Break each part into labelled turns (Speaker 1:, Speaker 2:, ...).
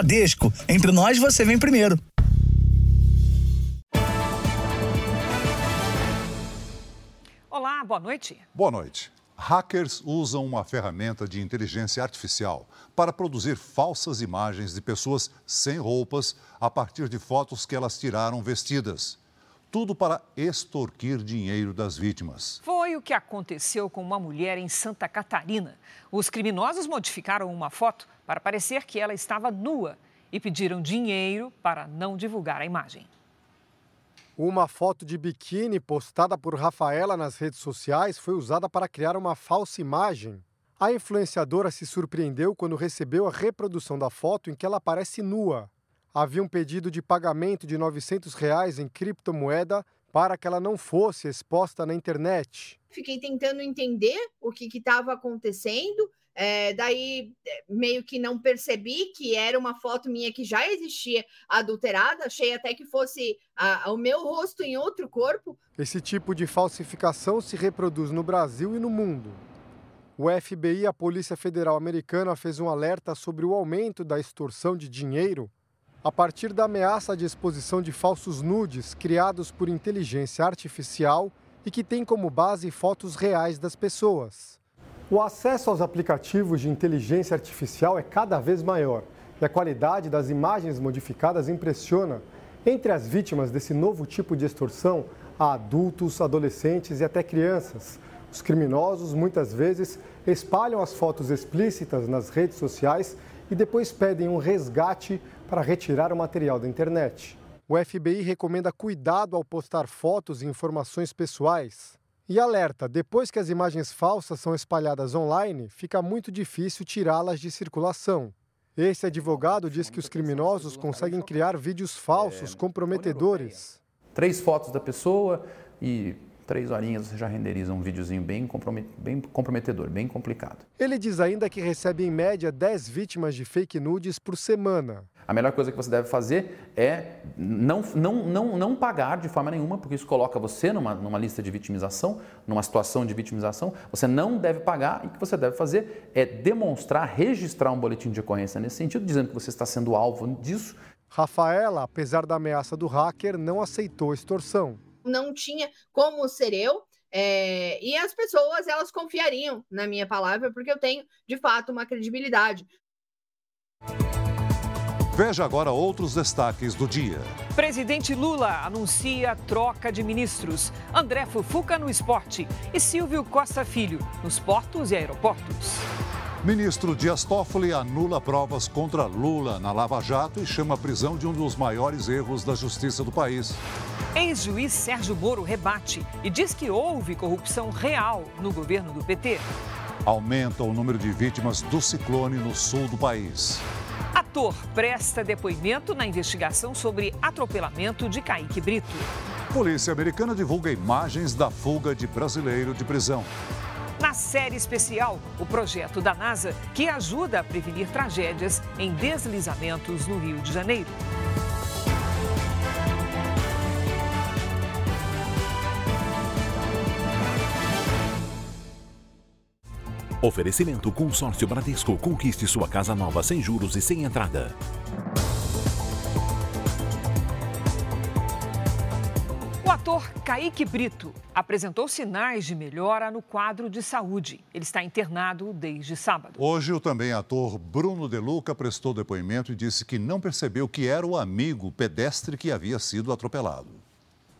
Speaker 1: Bradesco. Entre nós, você vem primeiro.
Speaker 2: Olá, boa noite.
Speaker 3: Boa noite. Hackers usam uma ferramenta de inteligência artificial para produzir falsas imagens de pessoas sem roupas a partir de fotos que elas tiraram vestidas. Tudo para extorquir dinheiro das vítimas.
Speaker 2: Foi o que aconteceu com uma mulher em Santa Catarina. Os criminosos modificaram uma foto para parecer que ela estava nua e pediram dinheiro para não divulgar a imagem.
Speaker 4: Uma foto de biquíni postada por Rafaela nas redes sociais foi usada para criar uma falsa imagem. A influenciadora se surpreendeu quando recebeu a reprodução da foto em que ela aparece nua. Havia um pedido de pagamento de 900 reais em criptomoeda para que ela não fosse exposta na internet.
Speaker 5: Fiquei tentando entender o que estava acontecendo é, daí, é, meio que não percebi que era uma foto minha que já existia adulterada, achei até que fosse a, o meu rosto em outro corpo.
Speaker 4: Esse tipo de falsificação se reproduz no Brasil e no mundo. O FBI, a Polícia Federal Americana, fez um alerta sobre o aumento da extorsão de dinheiro a partir da ameaça de exposição de falsos nudes criados por inteligência artificial e que tem como base fotos reais das pessoas. O acesso aos aplicativos de inteligência artificial é cada vez maior e a qualidade das imagens modificadas impressiona. Entre as vítimas desse novo tipo de extorsão, há adultos, adolescentes e até crianças. Os criminosos muitas vezes espalham as fotos explícitas nas redes sociais e depois pedem um resgate para retirar o material da internet. O FBI recomenda cuidado ao postar fotos e informações pessoais. E alerta: depois que as imagens falsas são espalhadas online, fica muito difícil tirá-las de circulação. Esse advogado diz que os criminosos conseguem criar vídeos falsos, comprometedores.
Speaker 6: Três fotos da pessoa e três horinhas você já renderiza um videozinho bem, bem comprometedor, bem complicado.
Speaker 4: Ele diz ainda que recebe em média 10 vítimas de fake nudes por semana.
Speaker 6: A melhor coisa que você deve fazer é não, não, não, não pagar de forma nenhuma, porque isso coloca você numa, numa lista de vitimização, numa situação de vitimização. Você não deve pagar e o que você deve fazer é demonstrar, registrar um boletim de ocorrência nesse sentido, dizendo que você está sendo alvo disso.
Speaker 4: Rafaela, apesar da ameaça do hacker, não aceitou a extorsão.
Speaker 5: Não tinha como ser eu, é, e as pessoas elas confiariam na minha palavra, porque eu tenho de fato uma credibilidade.
Speaker 3: Veja agora outros destaques do dia.
Speaker 2: Presidente Lula anuncia troca de ministros. André Fufuca no esporte e Silvio Costa Filho nos portos e aeroportos.
Speaker 3: Ministro Dias Toffoli anula provas contra Lula na Lava Jato e chama a prisão de um dos maiores erros da justiça do país.
Speaker 2: Ex-juiz Sérgio Moro rebate e diz que houve corrupção real no governo do PT.
Speaker 3: Aumenta o número de vítimas do ciclone no sul do país.
Speaker 2: Ator presta depoimento na investigação sobre atropelamento de Kaique Brito.
Speaker 3: Polícia americana divulga imagens da fuga de brasileiro de prisão.
Speaker 2: Na série especial, o projeto da NASA que ajuda a prevenir tragédias em deslizamentos no Rio de Janeiro.
Speaker 7: Oferecimento Consórcio Bradesco. Conquiste sua casa nova sem juros e sem entrada.
Speaker 2: Ator Kaique Brito apresentou sinais de melhora no quadro de saúde. Ele está internado desde sábado.
Speaker 3: Hoje, o também ator Bruno De Luca prestou depoimento e disse que não percebeu que era o amigo pedestre que havia sido atropelado.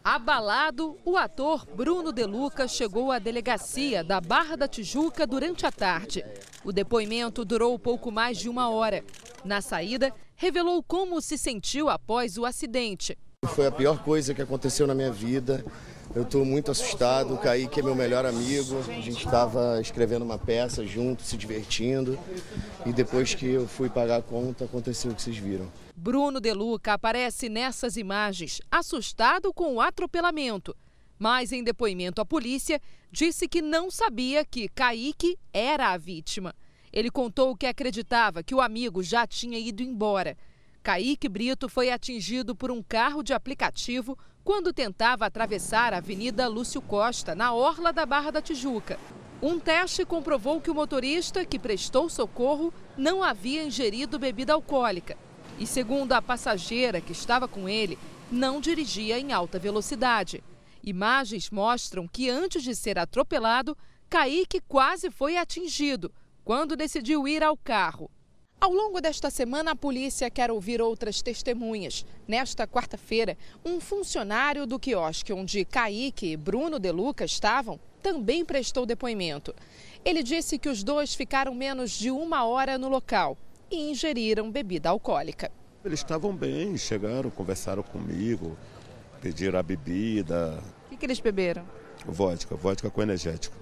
Speaker 8: Abalado, o ator Bruno De Luca chegou à delegacia da Barra da Tijuca durante a tarde. O depoimento durou pouco mais de uma hora. Na saída, revelou como se sentiu após o acidente.
Speaker 9: Foi a pior coisa que aconteceu na minha vida. Eu estou muito assustado. O Kaique é meu melhor amigo. A gente estava escrevendo uma peça junto, se divertindo. E depois que eu fui pagar a conta, aconteceu o que vocês viram.
Speaker 8: Bruno Deluca aparece nessas imagens, assustado com o atropelamento. Mas, em depoimento à polícia, disse que não sabia que Kaique era a vítima. Ele contou que acreditava que o amigo já tinha ido embora. Kaique Brito foi atingido por um carro de aplicativo quando tentava atravessar a Avenida Lúcio Costa, na orla da Barra da Tijuca. Um teste comprovou que o motorista que prestou socorro não havia ingerido bebida alcoólica. E segundo a passageira que estava com ele, não dirigia em alta velocidade. Imagens mostram que antes de ser atropelado, Kaique quase foi atingido quando decidiu ir ao carro. Ao longo desta semana, a polícia quer ouvir outras testemunhas. Nesta quarta-feira, um funcionário do quiosque onde Kaique e Bruno De Luca estavam também prestou depoimento. Ele disse que os dois ficaram menos de uma hora no local e ingeriram bebida alcoólica.
Speaker 10: Eles estavam bem, chegaram, conversaram comigo, pediram a bebida.
Speaker 8: O que, que eles beberam?
Speaker 10: Vodka, vodka com energético.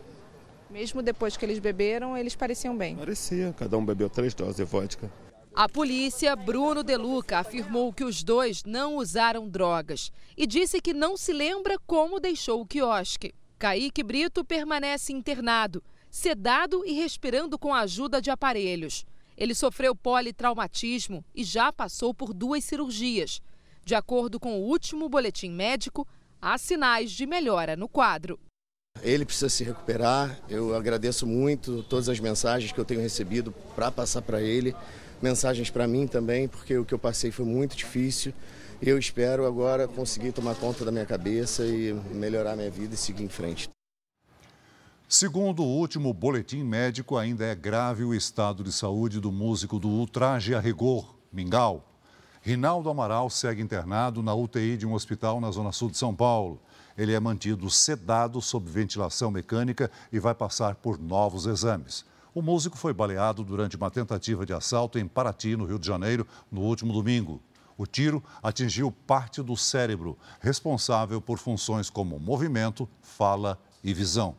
Speaker 8: Mesmo depois que eles beberam, eles pareciam bem.
Speaker 10: Parecia, cada um bebeu três doses de vodka.
Speaker 8: A polícia, Bruno Deluca, afirmou que os dois não usaram drogas e disse que não se lembra como deixou o quiosque. Kaique Brito permanece internado, sedado e respirando com a ajuda de aparelhos. Ele sofreu politraumatismo e já passou por duas cirurgias. De acordo com o último boletim médico, há sinais de melhora no quadro.
Speaker 9: Ele precisa se recuperar. Eu agradeço muito todas as mensagens que eu tenho recebido para passar para ele, mensagens para mim também, porque o que eu passei foi muito difícil. Eu espero agora conseguir tomar conta da minha cabeça e melhorar minha vida e seguir em frente.
Speaker 3: Segundo o último boletim médico, ainda é grave o estado de saúde do músico do Ultraje a Rigor, Mingau. Rinaldo Amaral segue internado na UTI de um hospital na zona sul de São Paulo. Ele é mantido sedado sob ventilação mecânica e vai passar por novos exames. O músico foi baleado durante uma tentativa de assalto em Paraty, no Rio de Janeiro, no último domingo. O tiro atingiu parte do cérebro, responsável por funções como movimento, fala e visão.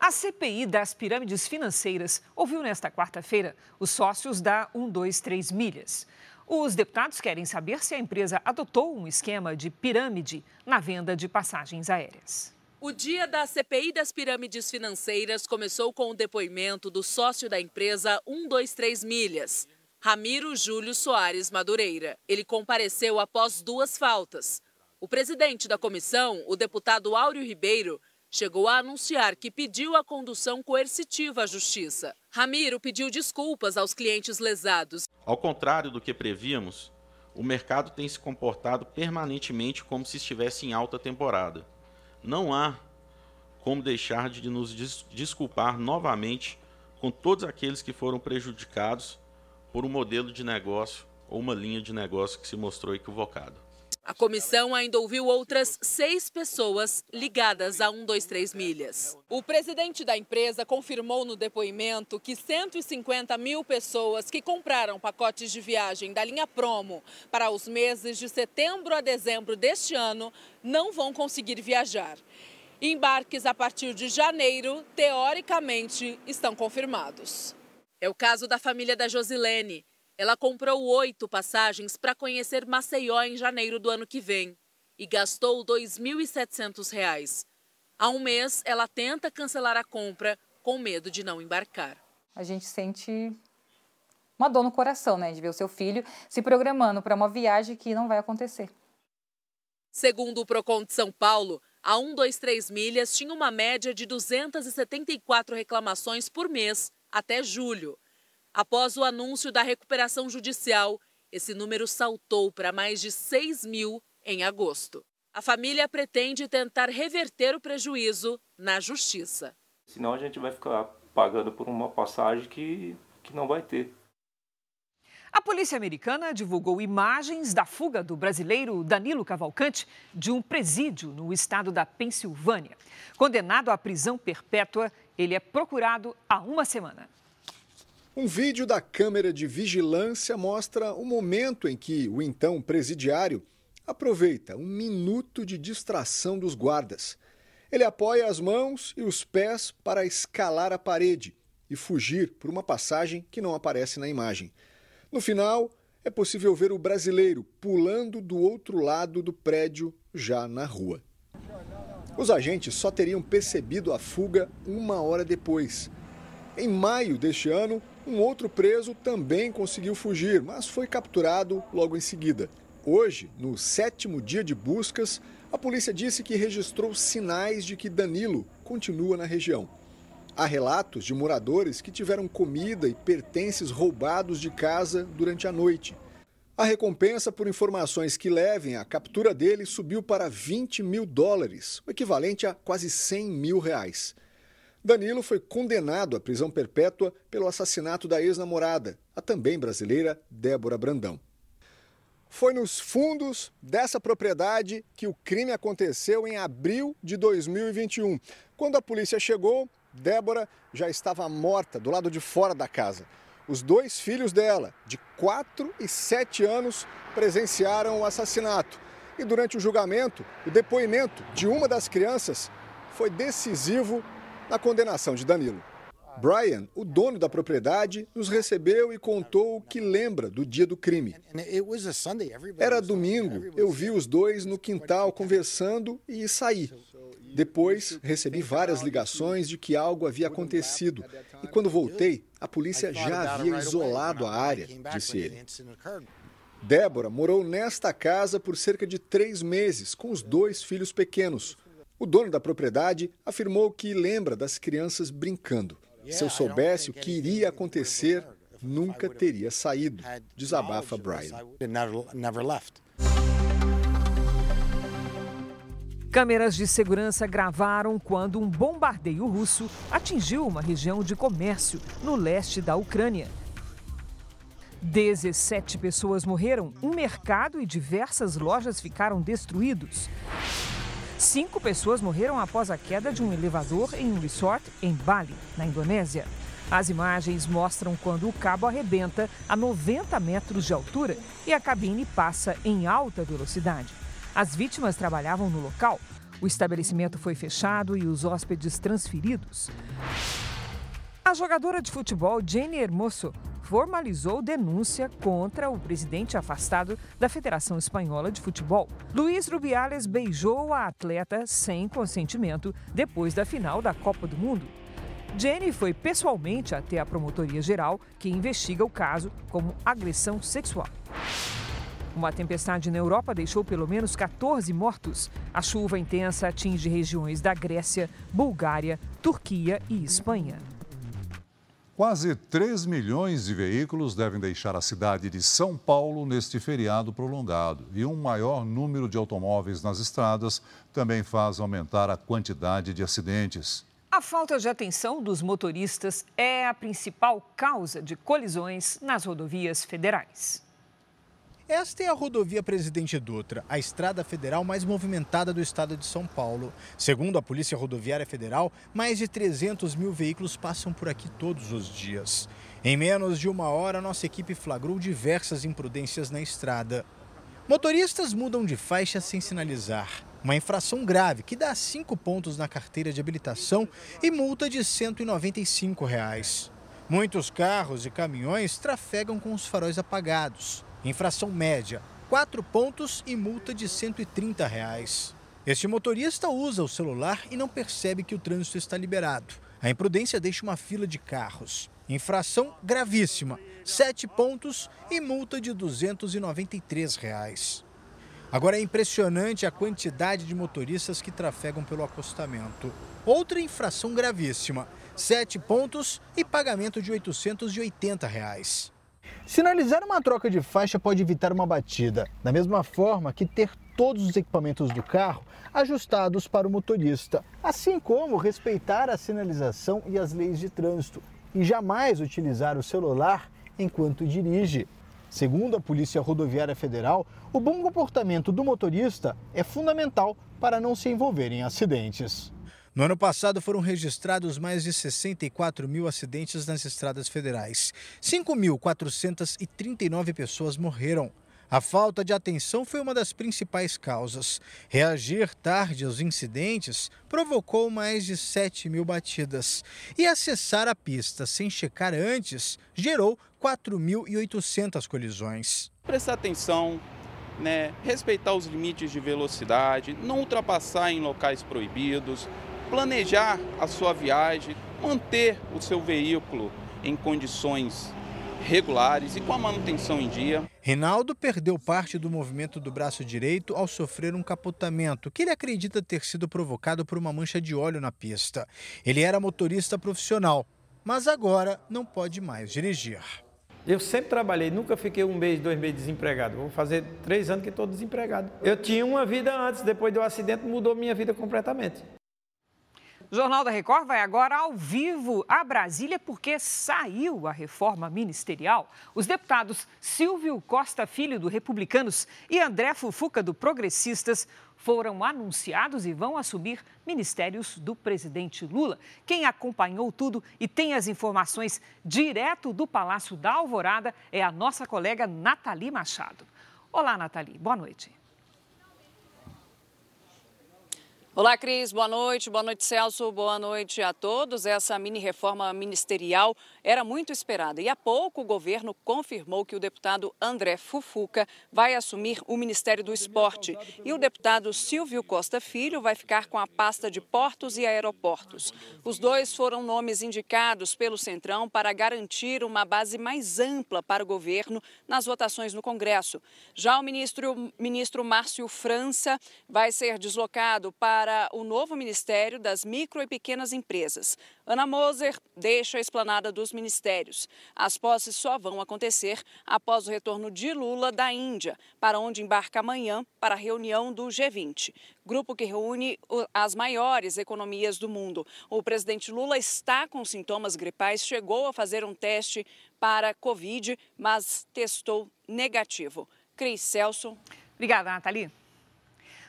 Speaker 2: A CPI das pirâmides financeiras ouviu nesta quarta-feira os sócios da 123 Milhas. Os deputados querem saber se a empresa adotou um esquema de pirâmide na venda de passagens aéreas.
Speaker 11: O dia da CPI das pirâmides financeiras começou com o depoimento do sócio da empresa 123 Milhas, Ramiro Júlio Soares Madureira. Ele compareceu após duas faltas. O presidente da comissão, o deputado Áureo Ribeiro, chegou a anunciar que pediu a condução coercitiva à justiça. Ramiro pediu desculpas aos clientes lesados.
Speaker 12: Ao contrário do que prevíamos, o mercado tem se comportado permanentemente como se estivesse em alta temporada. Não há como deixar de nos desculpar novamente com todos aqueles que foram prejudicados por um modelo de negócio ou uma linha de negócio que se mostrou equivocada.
Speaker 11: A comissão ainda ouviu outras seis pessoas ligadas a 123 Milhas. O presidente da empresa confirmou no depoimento que 150 mil pessoas que compraram pacotes de viagem da linha Promo para os meses de setembro a dezembro deste ano não vão conseguir viajar. Embarques a partir de janeiro, teoricamente, estão confirmados. É o caso da família da Josilene. Ela comprou oito passagens para conhecer Maceió em janeiro do ano que vem e gastou R$ 2.700. Há um mês, ela tenta cancelar a compra com medo de não embarcar.
Speaker 13: A gente sente uma dor no coração, né, de ver o seu filho se programando para uma viagem que não vai acontecer.
Speaker 11: Segundo o Procon de São Paulo, a 123 Milhas tinha uma média de 274 reclamações por mês até julho. Após o anúncio da recuperação judicial, esse número saltou para mais de 6 mil em agosto. A família pretende tentar reverter o prejuízo na justiça.
Speaker 14: Senão a gente vai ficar pagando por uma passagem que, que não vai ter.
Speaker 2: A polícia americana divulgou imagens da fuga do brasileiro Danilo Cavalcante de um presídio no estado da Pensilvânia. Condenado à prisão perpétua, ele é procurado há uma semana.
Speaker 15: Um vídeo da câmera de vigilância mostra o momento em que o então presidiário aproveita um minuto de distração dos guardas. Ele apoia as mãos e os pés para escalar a parede e fugir por uma passagem que não aparece na imagem. No final, é possível ver o brasileiro pulando do outro lado do prédio, já na rua. Os agentes só teriam percebido a fuga uma hora depois. Em maio deste ano, um outro preso também conseguiu fugir, mas foi capturado logo em seguida. Hoje, no sétimo dia de buscas, a polícia disse que registrou sinais de que Danilo continua na região. Há relatos de moradores que tiveram comida e pertences roubados de casa durante a noite. A recompensa por informações que levem à captura dele subiu para 20 mil dólares, o equivalente a quase 100 mil reais. Danilo foi condenado à prisão perpétua pelo assassinato da ex-namorada, a também brasileira Débora Brandão. Foi nos fundos dessa propriedade que o crime aconteceu em abril de 2021. Quando a polícia chegou, Débora já estava morta do lado de fora da casa. Os dois filhos dela, de 4 e 7 anos, presenciaram o assassinato. E durante o julgamento, o depoimento de uma das crianças foi decisivo na condenação de Danilo. Brian, o dono da propriedade, nos recebeu e contou o que lembra do dia do crime. Era domingo, eu vi os dois no quintal conversando e saí. Depois, recebi várias ligações de que algo havia acontecido. E quando voltei, a polícia já havia isolado a área, disse ele. Débora morou nesta casa por cerca de três meses, com os dois filhos pequenos. O dono da propriedade afirmou que lembra das crianças brincando. Se eu soubesse o que iria acontecer, nunca teria saído, desabafa Brian.
Speaker 2: Câmeras de segurança gravaram quando um bombardeio russo atingiu uma região de comércio no leste da Ucrânia. 17 pessoas morreram, um mercado e diversas lojas ficaram destruídos. Cinco pessoas morreram após a queda de um elevador em um resort em Bali, na Indonésia. As imagens mostram quando o cabo arrebenta a 90 metros de altura e a cabine passa em alta velocidade. As vítimas trabalhavam no local. O estabelecimento foi fechado e os hóspedes transferidos. A jogadora de futebol Jenny Hermoso formalizou denúncia contra o presidente afastado da Federação Espanhola de Futebol. Luiz Rubiales beijou a atleta sem consentimento depois da final da Copa do Mundo. Jenny foi pessoalmente até a Promotoria Geral, que investiga o caso como agressão sexual. Uma tempestade na Europa deixou pelo menos 14 mortos. A chuva intensa atinge regiões da Grécia, Bulgária, Turquia e Espanha.
Speaker 3: Quase 3 milhões de veículos devem deixar a cidade de São Paulo neste feriado prolongado. E um maior número de automóveis nas estradas também faz aumentar a quantidade de acidentes.
Speaker 2: A falta de atenção dos motoristas é a principal causa de colisões nas rodovias federais.
Speaker 16: Esta é a rodovia Presidente Dutra, a estrada federal mais movimentada do estado de São Paulo. Segundo a Polícia Rodoviária Federal, mais de 300 mil veículos passam por aqui todos os dias. Em menos de uma hora, nossa equipe flagrou diversas imprudências na estrada. Motoristas mudam de faixa sem sinalizar. Uma infração grave que dá cinco pontos na carteira de habilitação e multa de 195 reais. Muitos carros e caminhões trafegam com os faróis apagados. Infração média, 4 pontos e multa de 130 reais. Este motorista usa o celular e não percebe que o trânsito está liberado. A imprudência deixa uma fila de carros. Infração gravíssima, 7 pontos e multa de 293 reais. Agora é impressionante a quantidade de motoristas que trafegam pelo acostamento. Outra infração gravíssima, 7 pontos e pagamento de 880 reais. Sinalizar uma troca de faixa pode evitar uma batida, da mesma forma que ter todos os equipamentos do carro ajustados para o motorista, assim como respeitar a sinalização e as leis de trânsito e jamais utilizar o celular enquanto dirige. Segundo a Polícia Rodoviária Federal, o bom comportamento do motorista é fundamental para não se envolver em acidentes. No ano passado foram registrados mais de 64 mil acidentes nas estradas federais. 5.439 pessoas morreram. A falta de atenção foi uma das principais causas. Reagir tarde aos incidentes provocou mais de 7 mil batidas. E acessar a pista sem checar antes gerou 4.800 colisões.
Speaker 17: Prestar atenção, né? respeitar os limites de velocidade, não ultrapassar em locais proibidos, planejar a sua viagem, manter o seu veículo em condições regulares e com a manutenção em dia.
Speaker 16: Rinaldo perdeu parte do movimento do braço direito ao sofrer um capotamento que ele acredita ter sido provocado por uma mancha de óleo na pista. Ele era motorista profissional, mas agora não pode mais dirigir.
Speaker 18: Eu sempre trabalhei, nunca fiquei um mês, dois meses desempregado. Vou fazer três anos que estou desempregado. Eu tinha uma vida antes, depois do acidente mudou minha vida completamente.
Speaker 2: O Jornal da Record vai agora ao vivo a Brasília porque saiu a reforma ministerial. Os deputados Silvio Costa Filho, do Republicanos, e André Fufuca, do Progressistas, foram anunciados e vão assumir ministérios do presidente Lula. Quem acompanhou tudo e tem as informações direto do Palácio da Alvorada é a nossa colega Nathalie Machado. Olá, Nathalie, boa noite.
Speaker 19: Olá, Cris. Boa noite. Boa noite, Celso. Boa noite a todos. Essa mini reforma ministerial era muito esperada e há pouco o governo confirmou que o deputado André Fufuca vai assumir o Ministério do Esporte e o deputado Silvio Costa Filho vai ficar com a pasta de portos e aeroportos. Os dois foram nomes indicados pelo Centrão para garantir uma base mais ampla para o governo nas votações no Congresso. Já o ministro, ministro Márcio França vai ser deslocado para para o novo Ministério das Micro e Pequenas Empresas. Ana Moser deixa a esplanada dos ministérios. As posses só vão acontecer após o retorno de Lula da Índia, para onde embarca amanhã para a reunião do G20, grupo que reúne as maiores economias do mundo. O presidente Lula está com sintomas gripais, chegou a fazer um teste para Covid, mas testou negativo. Cris Celso.
Speaker 2: Obrigada, Nathalie.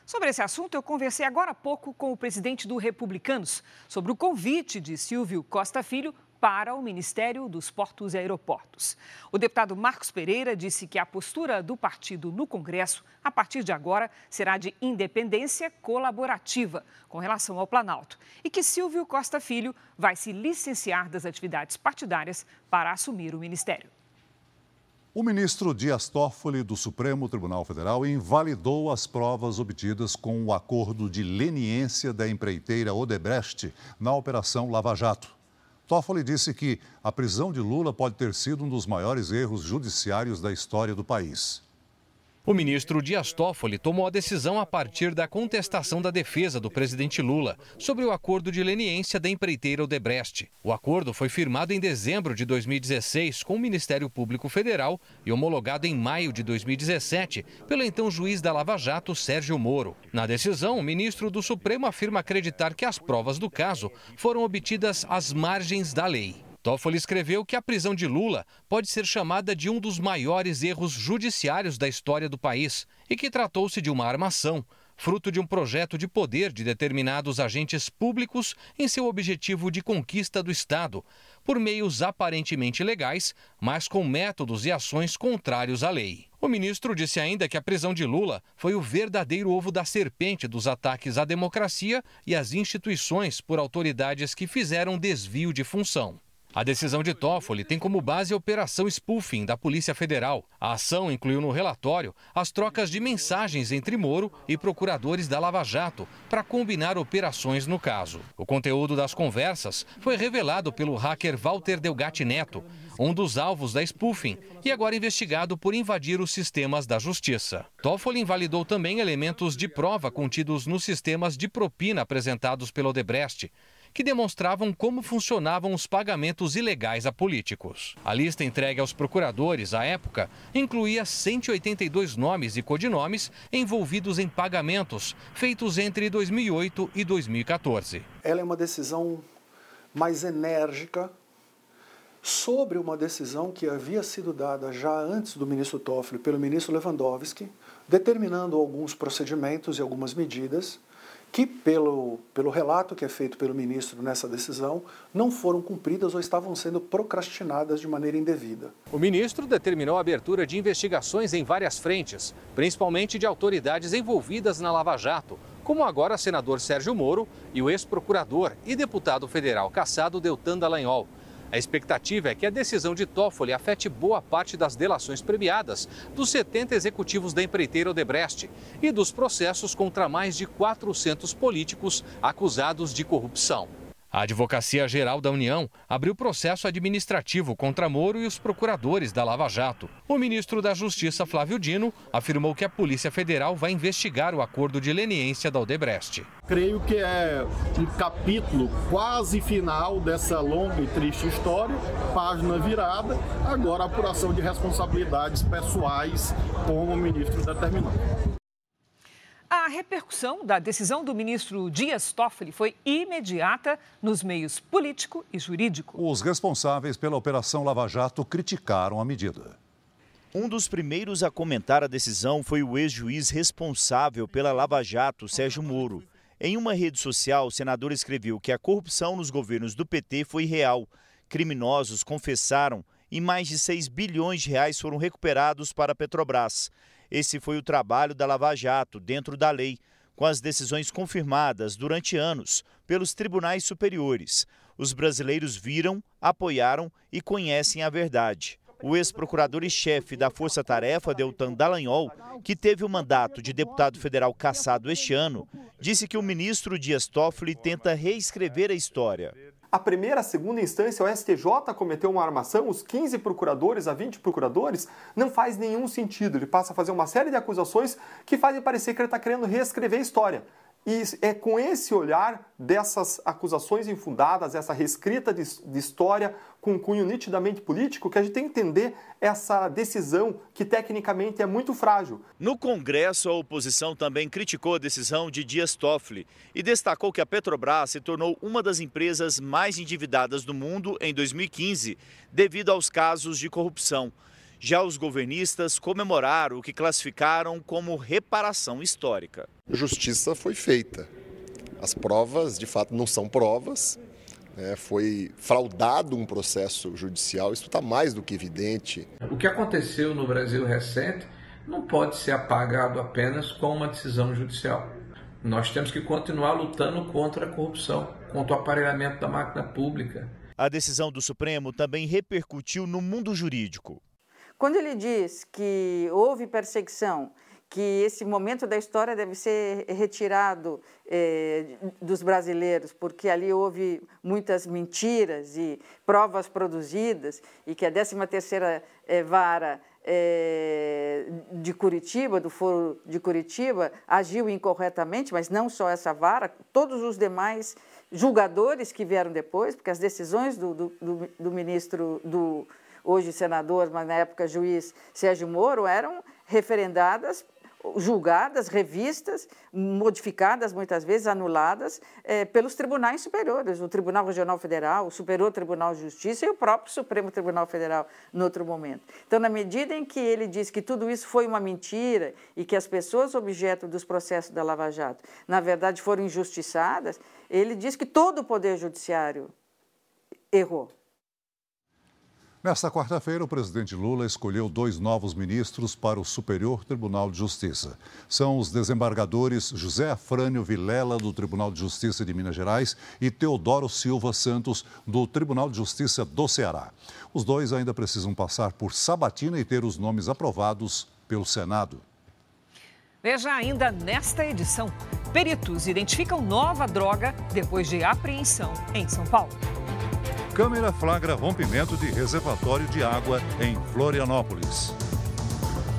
Speaker 2: Sobre esse assunto, eu conversei agora há pouco com o presidente do Republicanos sobre o convite de Silvio Costa Filho para o Ministério dos Portos e Aeroportos. O deputado Marcos Pereira disse que a postura do partido no Congresso, a partir de agora, será de independência colaborativa com relação ao Planalto e que Silvio Costa Filho vai se licenciar das atividades partidárias para assumir o ministério.
Speaker 3: O ministro Dias Toffoli, do Supremo Tribunal Federal, invalidou as provas obtidas com o acordo de leniência da empreiteira Odebrecht na Operação Lava Jato. Toffoli disse que a prisão de Lula pode ter sido um dos maiores erros judiciários da história do país.
Speaker 20: O ministro Dias Toffoli tomou a decisão a partir da contestação da defesa do presidente Lula sobre o acordo de leniência da empreiteira Odebrecht. O acordo foi firmado em dezembro de 2016 com o Ministério Público Federal e homologado em maio de 2017 pelo então juiz da Lava Jato, Sérgio Moro. Na decisão, o ministro do Supremo afirma acreditar que as provas do caso foram obtidas às margens da lei. Toffoli escreveu que a prisão de Lula pode ser chamada de um dos maiores erros judiciários da história do país e que tratou-se de uma armação, fruto de um projeto de poder de determinados agentes públicos em seu objetivo de conquista do Estado, por meios aparentemente legais, mas com métodos e ações contrários à lei. O ministro disse ainda que a prisão de Lula foi o verdadeiro ovo da serpente dos ataques à democracia e às instituições por autoridades que fizeram desvio de função. A decisão de Toffoli tem como base a Operação Spoofing da Polícia Federal. A ação incluiu no relatório as trocas de mensagens entre Moro e procuradores da Lava Jato para combinar operações no caso. O conteúdo das conversas foi revelado pelo hacker Walter Delgatti Neto, um dos alvos da spoofing e agora investigado por invadir os sistemas da justiça. Toffoli invalidou também elementos de prova contidos nos sistemas de propina apresentados pelo Odebrecht que demonstravam como funcionavam os pagamentos ilegais a políticos. A lista entregue aos procuradores à época incluía 182 nomes e codinomes envolvidos em pagamentos feitos entre 2008 e 2014.
Speaker 21: Ela é uma decisão mais enérgica sobre uma decisão que havia sido dada já antes do ministro Toffoli pelo ministro Lewandowski, determinando alguns procedimentos e algumas medidas que, pelo, pelo relato que é feito pelo ministro nessa decisão, não foram cumpridas ou estavam sendo procrastinadas de maneira indevida.
Speaker 20: O ministro determinou a abertura de investigações em várias frentes, principalmente de autoridades envolvidas na Lava Jato, como agora o senador Sérgio Moro e o ex-procurador e deputado federal caçado Deltan Dallagnol, a expectativa é que a decisão de Toffoli afete boa parte das delações premiadas dos 70 executivos da empreiteira Odebrecht e dos processos contra mais de 400 políticos acusados de corrupção. A Advocacia Geral da União abriu processo administrativo contra Moro e os procuradores da Lava Jato. O ministro da Justiça, Flávio Dino, afirmou que a Polícia Federal vai investigar o acordo de leniência da Odebrecht.
Speaker 22: Creio que é um capítulo quase final dessa longa e triste história, página virada, agora a apuração de responsabilidades pessoais, como o ministro determinou.
Speaker 2: A repercussão da decisão do ministro Dias Toffoli foi imediata nos meios político e jurídico.
Speaker 3: Os responsáveis pela Operação Lava Jato criticaram a medida.
Speaker 23: Um dos primeiros a comentar a decisão foi o ex-juiz responsável pela Lava Jato, Sérgio Moro. Em uma rede social, o senador escreveu que a corrupção nos governos do PT foi real. Criminosos confessaram e mais de 6 bilhões de reais foram recuperados para a Petrobras. Esse foi o trabalho da Lava Jato, dentro da lei, com as decisões confirmadas durante anos pelos tribunais superiores. Os brasileiros viram, apoiaram e conhecem a verdade. O ex-procurador e chefe da Força Tarefa, Deltan Dallagnol, que teve o mandato de deputado federal cassado este ano, disse que o ministro Dias Toffoli tenta reescrever a história.
Speaker 24: A primeira, a segunda instância, o STJ cometeu uma armação, os 15 procuradores a 20 procuradores, não faz nenhum sentido. Ele passa a fazer uma série de acusações que fazem parecer que ele está querendo reescrever a história. E é com esse olhar dessas acusações infundadas, essa reescrita de, de, história com cunho nitidamente político, que a gente tem que entender essa decisão que tecnicamente é muito frágil.
Speaker 23: No Congresso, a oposição também criticou a decisão de Dias Toffoli e destacou que a Petrobras se tornou uma das empresas mais endividadas do mundo em 2015, devido aos casos de corrupção. Já os governistas comemoraram o que classificaram como reparação histórica.
Speaker 25: Justiça foi feita. As provas, de fato, não são provas. É, foi fraudado um processo judicial, isso está mais do que evidente.
Speaker 26: O que aconteceu no Brasil recente não pode ser apagado apenas com uma decisão judicial. Nós temos que continuar lutando contra a corrupção, contra o aparelhamento da máquina pública.
Speaker 23: A decisão do Supremo também repercutiu no mundo jurídico.
Speaker 27: Quando ele diz que houve perseguição, que esse momento da história deve ser retirado eh, dos brasileiros, porque ali houve muitas mentiras e provas produzidas, e que a 13ª eh, vara eh, de Curitiba, do Foro de Curitiba, agiu incorretamente, mas não só essa vara, todos os demais julgadores que vieram depois, porque as decisões do, do, do, do ministro do hoje senador, mas na época juiz Sérgio Moro, eram referendadas, julgadas, revistas, modificadas muitas vezes, anuladas é, pelos tribunais superiores, o Tribunal Regional Federal, o Superior Tribunal de Justiça e o próprio Supremo Tribunal Federal no outro momento. Então, na medida em que ele diz que tudo isso foi uma mentira e que as pessoas objeto dos processos da Lava Jato, na verdade, foram injustiçadas, ele diz que todo o Poder Judiciário errou.
Speaker 3: Nesta quarta-feira, o presidente Lula escolheu dois novos ministros para o Superior Tribunal de Justiça. São os desembargadores José Afrânio Vilela, do Tribunal de Justiça de Minas Gerais, e Teodoro Silva Santos, do Tribunal de Justiça do Ceará. Os dois ainda precisam passar por sabatina e ter os nomes aprovados pelo Senado.
Speaker 2: Veja ainda nesta edição: peritos identificam nova droga depois de apreensão em São Paulo.
Speaker 3: Câmera flagra rompimento de reservatório de água em Florianópolis.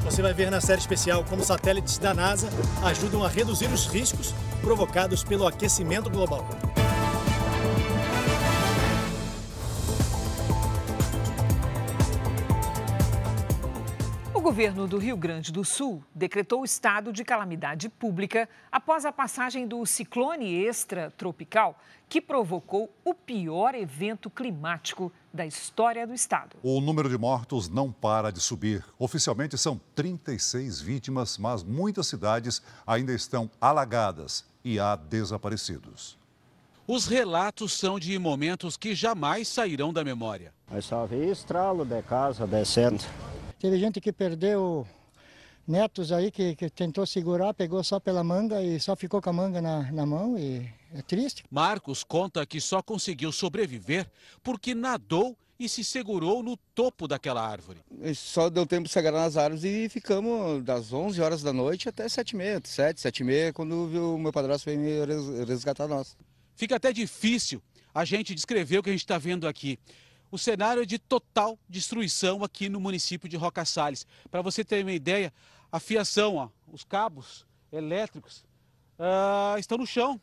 Speaker 28: Você vai ver na série especial como satélites da NASA ajudam a reduzir os riscos provocados pelo aquecimento global.
Speaker 2: Governo do Rio Grande do Sul decretou estado de calamidade pública após a passagem do ciclone extratropical, que provocou o pior evento climático da história do estado.
Speaker 3: O número de mortos não para de subir. Oficialmente são 36 vítimas, mas muitas cidades ainda estão alagadas e há desaparecidos.
Speaker 29: Os relatos são de momentos que jamais sairão da memória.
Speaker 30: Mas só vi estralo de casa descendo.
Speaker 31: Teve gente que perdeu netos aí que, que, tentou segurar, pegou só pela manga e só ficou com a manga na, na mão e é triste.
Speaker 29: Marcos conta que só conseguiu sobreviver porque nadou e se segurou no topo daquela árvore.
Speaker 32: Só deu tempo de se agarrar nas árvores e ficamos das 11 horas da noite até 7 e meia, 7, 7 e meia, quando o meu padrasto veio me resgatar nós.
Speaker 29: Fica até difícil a gente descreveu o que a gente está vendo aqui. O cenário é de total destruição aqui no município de Roca Salles. Para você ter uma ideia, a fiação, ó, os cabos elétricos uh, estão no chão.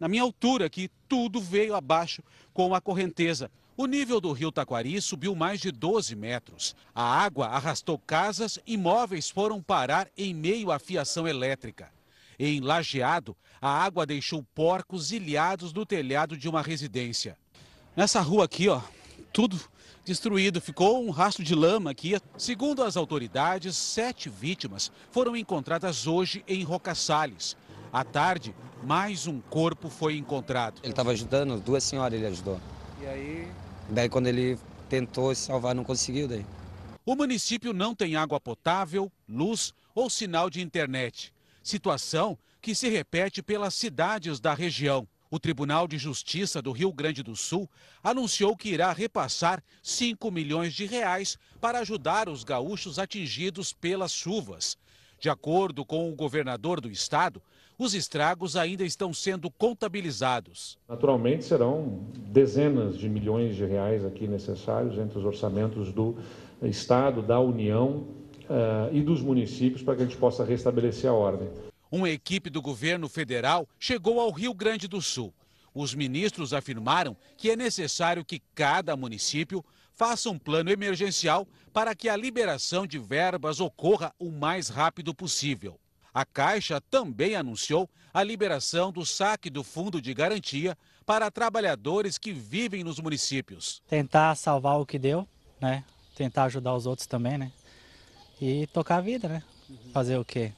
Speaker 29: Na minha altura aqui, tudo veio abaixo com a correnteza. O nível do rio Taquari subiu mais de 12 metros. A água arrastou casas e móveis foram parar em meio à fiação elétrica. Em Lajeado, a água deixou porcos ilhados no telhado de uma residência. Nessa rua aqui, ó, tudo destruído, ficou um rastro de lama aqui. Segundo as autoridades, sete vítimas foram encontradas hoje em Roca Salles. À tarde, mais um corpo foi encontrado.
Speaker 33: Ele estava ajudando, duas senhoras ele ajudou.
Speaker 29: E aí
Speaker 33: Daí quando ele tentou se salvar, não conseguiu daí.
Speaker 29: O município não tem água potável, luz ou sinal de internet. Situação que se repete pelas cidades da região. O Tribunal de Justiça do Rio Grande do Sul anunciou que irá repassar 5 milhões de reais para ajudar os gaúchos atingidos pelas chuvas. De acordo com o governador do estado, os estragos ainda estão sendo contabilizados.
Speaker 34: Naturalmente, serão dezenas de milhões de reais aqui necessários entre os orçamentos do Estado, da União uh, e dos municípios para que a gente possa restabelecer a ordem.
Speaker 29: Uma equipe do governo federal chegou ao Rio Grande do Sul. Os ministros afirmaram que é necessário que cada município faça um plano emergencial para que a liberação de verbas ocorra o mais rápido possível. A Caixa também anunciou a liberação do saque do fundo de garantia para trabalhadores que vivem nos municípios.
Speaker 35: Tentar salvar o que deu, né? Tentar ajudar os outros também, né? E tocar a vida, né? Fazer o quê?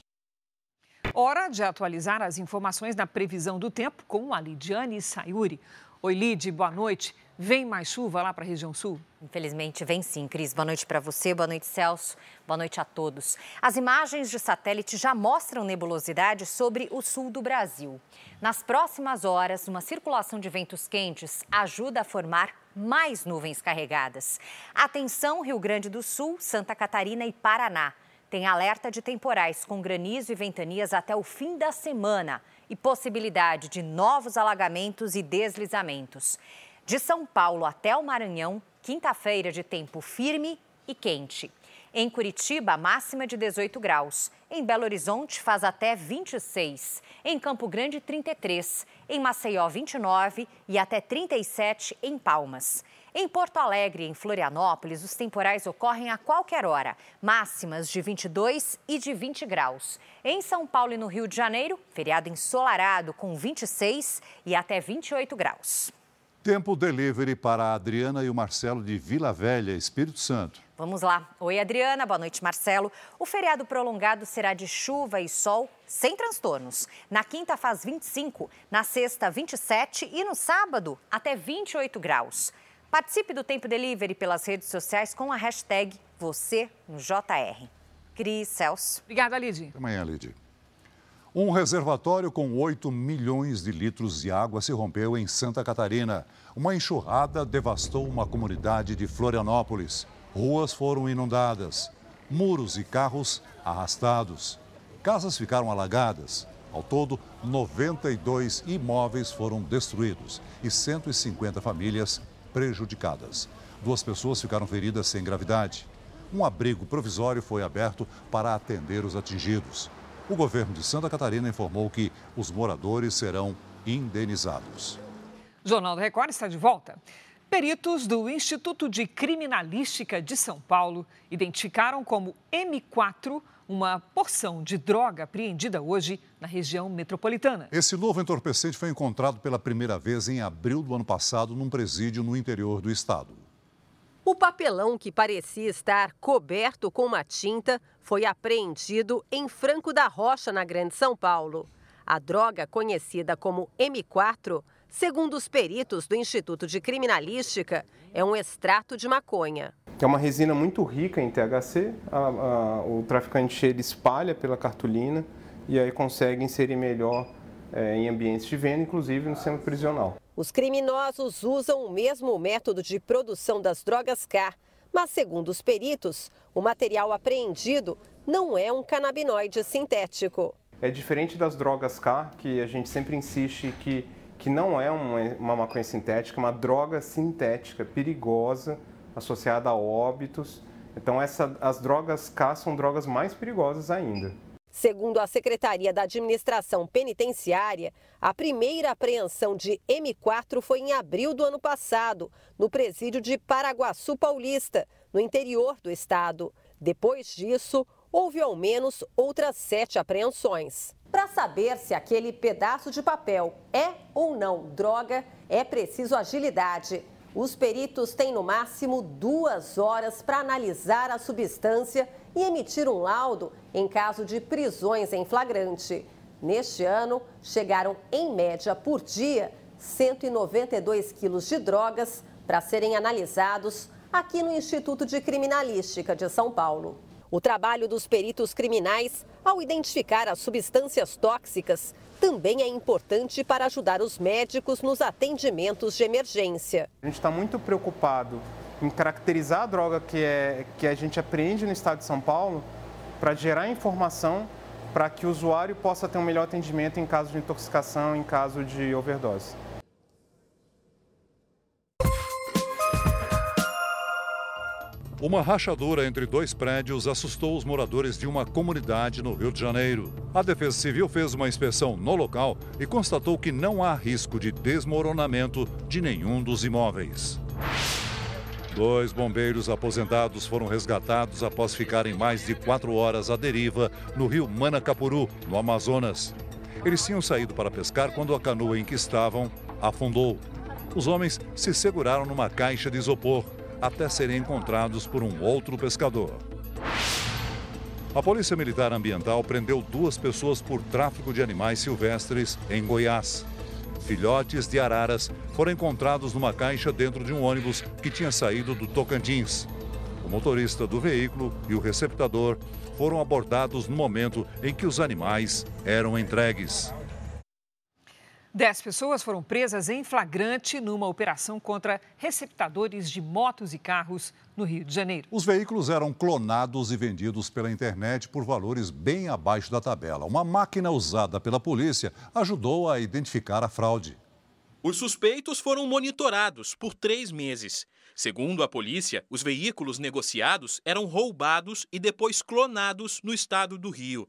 Speaker 2: Hora de atualizar as informações na previsão do tempo com a Lidiane Sayuri. Oi, Lid, boa noite. Vem mais chuva lá para a região sul?
Speaker 36: Infelizmente, vem sim, Cris. Boa noite para você, boa noite, Celso, boa noite a todos. As imagens de satélite já mostram nebulosidade sobre o sul do Brasil. Nas próximas horas, uma circulação de ventos quentes ajuda a formar mais nuvens carregadas. Atenção, Rio Grande do Sul, Santa Catarina e Paraná. Tem alerta de temporais com granizo e ventanias até o fim da semana e possibilidade de novos alagamentos e deslizamentos. De São Paulo até o Maranhão, quinta-feira de tempo firme e quente. Em Curitiba, máxima de 18 graus. Em Belo Horizonte, faz até 26. Em Campo Grande, 33. Em Maceió, 29 e até 37 em Palmas. Em Porto Alegre e em Florianópolis, os temporais ocorrem a qualquer hora, máximas de 22 e de 20 graus. Em São Paulo e no Rio de Janeiro, feriado ensolarado com 26 e até 28 graus.
Speaker 3: Tempo delivery para a Adriana e o Marcelo de Vila Velha, Espírito Santo.
Speaker 36: Vamos lá. Oi, Adriana. Boa noite, Marcelo. O feriado prolongado será de chuva e sol sem transtornos. Na quinta faz 25, na sexta 27 e no sábado até 28 graus. Participe do Tempo Delivery pelas redes sociais com a hashtag você no JR. Cris Celso.
Speaker 2: Obrigada.
Speaker 3: Até amanhã, Lidy. Um reservatório com 8 milhões de litros de água se rompeu em Santa Catarina. Uma enxurrada devastou uma comunidade de Florianópolis. Ruas foram inundadas, muros e carros arrastados. Casas ficaram alagadas. Ao todo, 92 imóveis foram destruídos e 150 famílias prejudicadas. Duas pessoas ficaram feridas sem gravidade. Um abrigo provisório foi aberto para atender os atingidos o governo de Santa Catarina informou que os moradores serão indenizados.
Speaker 2: Jornal do Record está de volta. Peritos do Instituto de Criminalística de São Paulo identificaram como M4 uma porção de droga apreendida hoje na região metropolitana.
Speaker 3: Esse novo entorpecente foi encontrado pela primeira vez em abril do ano passado num presídio no interior do estado.
Speaker 37: O papelão que parecia estar coberto com uma tinta foi apreendido em Franco da Rocha, na Grande São Paulo. A droga, conhecida como M4, segundo os peritos do Instituto de Criminalística, é um extrato de maconha.
Speaker 38: É uma resina muito rica em THC. A, a, o traficante ele espalha pela cartolina e aí consegue inserir melhor é, em ambientes de venda, inclusive no sistema prisional.
Speaker 37: Os criminosos usam o mesmo método de produção das drogas K, mas, segundo os peritos, o material apreendido não é um canabinoide sintético.
Speaker 38: É diferente das drogas K, que a gente sempre insiste que que não é uma, uma maconha sintética, é uma droga sintética perigosa associada a óbitos. Então, essa, as drogas K são drogas mais perigosas ainda.
Speaker 37: Segundo a Secretaria da Administração Penitenciária, a primeira apreensão de M4 foi em abril do ano passado, no presídio de Paraguaçu Paulista, no interior do estado. Depois disso, houve ao menos outras sete apreensões. Para saber se aquele pedaço de papel é ou não droga, é preciso agilidade. Os peritos têm no máximo duas horas para analisar a substância e emitir um laudo em caso de prisões em flagrante. Neste ano, chegaram em média por dia 192 quilos de drogas para serem analisados aqui no Instituto de Criminalística de São Paulo. O trabalho dos peritos criminais, ao identificar as substâncias tóxicas, também é importante para ajudar os médicos nos atendimentos de emergência.
Speaker 38: A gente está muito preocupado em caracterizar a droga que, é, que a gente apreende no estado de São Paulo para gerar informação para que o usuário possa ter um melhor atendimento em caso de intoxicação, em caso de overdose.
Speaker 3: Uma rachadura entre dois prédios assustou os moradores de uma comunidade no Rio de Janeiro. A Defesa Civil fez uma inspeção no local e constatou que não há risco de desmoronamento de nenhum dos imóveis. Dois bombeiros aposentados foram resgatados após ficarem mais de quatro horas à deriva no rio Manacapuru, no Amazonas. Eles tinham saído para pescar quando a canoa em que estavam afundou. Os homens se seguraram numa caixa de isopor até serem encontrados por um outro pescador. A Polícia Militar Ambiental prendeu duas pessoas por tráfico de animais silvestres em Goiás. Filhotes de araras foram encontrados numa caixa dentro de um ônibus que tinha saído do Tocantins. O motorista do veículo e o receptador foram abordados no momento em que os animais eram entregues.
Speaker 2: Dez pessoas foram presas em flagrante numa operação contra receptadores de motos e carros no Rio de Janeiro.
Speaker 3: Os veículos eram clonados e vendidos pela internet por valores bem abaixo da tabela. Uma máquina usada pela polícia ajudou a identificar a fraude.
Speaker 39: Os suspeitos foram monitorados por três meses. Segundo a polícia, os veículos negociados eram roubados e depois clonados no estado do Rio.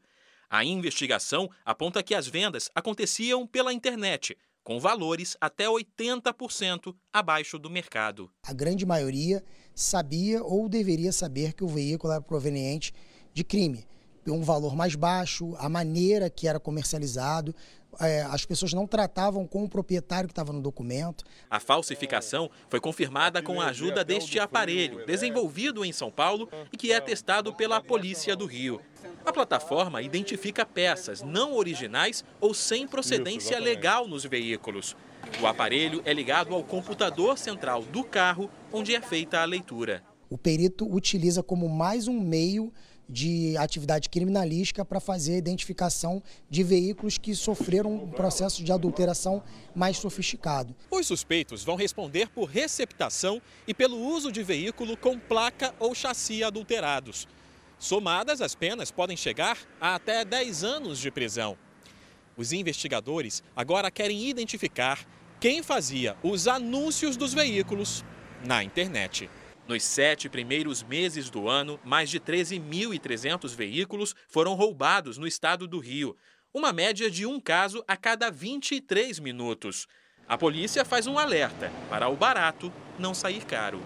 Speaker 39: A investigação aponta que as vendas aconteciam pela internet, com valores até 80% abaixo do mercado.
Speaker 40: A grande maioria sabia ou deveria saber que o veículo era proveniente de crime. Um valor mais baixo, a maneira que era comercializado, é, as pessoas não tratavam com o proprietário que estava no documento.
Speaker 39: A falsificação foi confirmada com a ajuda deste aparelho, desenvolvido em São Paulo e que é testado pela Polícia do Rio. A plataforma identifica peças não originais ou sem procedência legal nos veículos. O aparelho é ligado ao computador central do carro, onde é feita a leitura.
Speaker 40: O perito utiliza como mais um meio de atividade criminalística para fazer a identificação de veículos que sofreram um processo de adulteração mais sofisticado.
Speaker 39: Os suspeitos vão responder por receptação e pelo uso de veículo com placa ou chassi adulterados. Somadas, as penas podem chegar a até 10 anos de prisão. Os investigadores agora querem identificar quem fazia os anúncios dos veículos na internet. Nos sete primeiros meses do ano, mais de 13.300 veículos foram roubados no estado do Rio, uma média de um caso a cada 23 minutos. A polícia faz um alerta para o barato não sair caro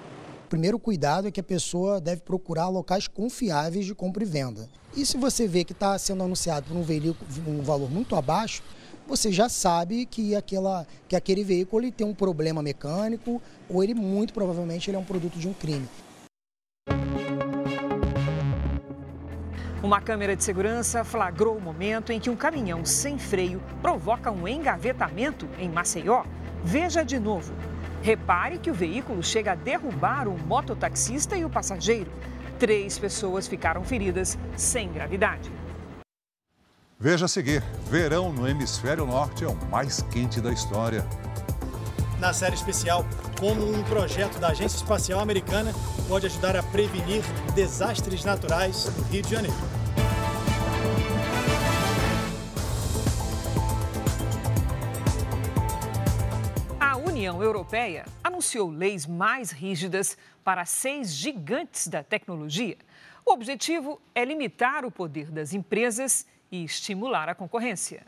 Speaker 40: primeiro cuidado é que a pessoa deve procurar locais confiáveis de compra e venda. E se você vê que está sendo anunciado por um veículo um valor muito abaixo, você já sabe que, aquela, que aquele veículo ele tem um problema mecânico ou ele muito provavelmente ele é um produto de um crime.
Speaker 2: Uma câmera de segurança flagrou o momento em que um caminhão sem freio provoca um engavetamento em Maceió. Veja de novo. Repare que o veículo chega a derrubar o mototaxista e o passageiro. Três pessoas ficaram feridas sem gravidade.
Speaker 3: Veja a seguir: verão no hemisfério norte é o mais quente da história.
Speaker 28: Na série especial, como um projeto da Agência Espacial Americana pode ajudar a prevenir desastres naturais no Rio de Janeiro.
Speaker 2: União Europeia anunciou leis mais rígidas para seis gigantes da tecnologia. O objetivo é limitar o poder das empresas e estimular a concorrência.